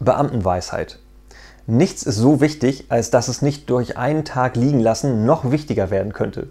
Beamtenweisheit. Nichts ist so wichtig, als dass es nicht durch einen Tag liegen lassen noch wichtiger werden könnte.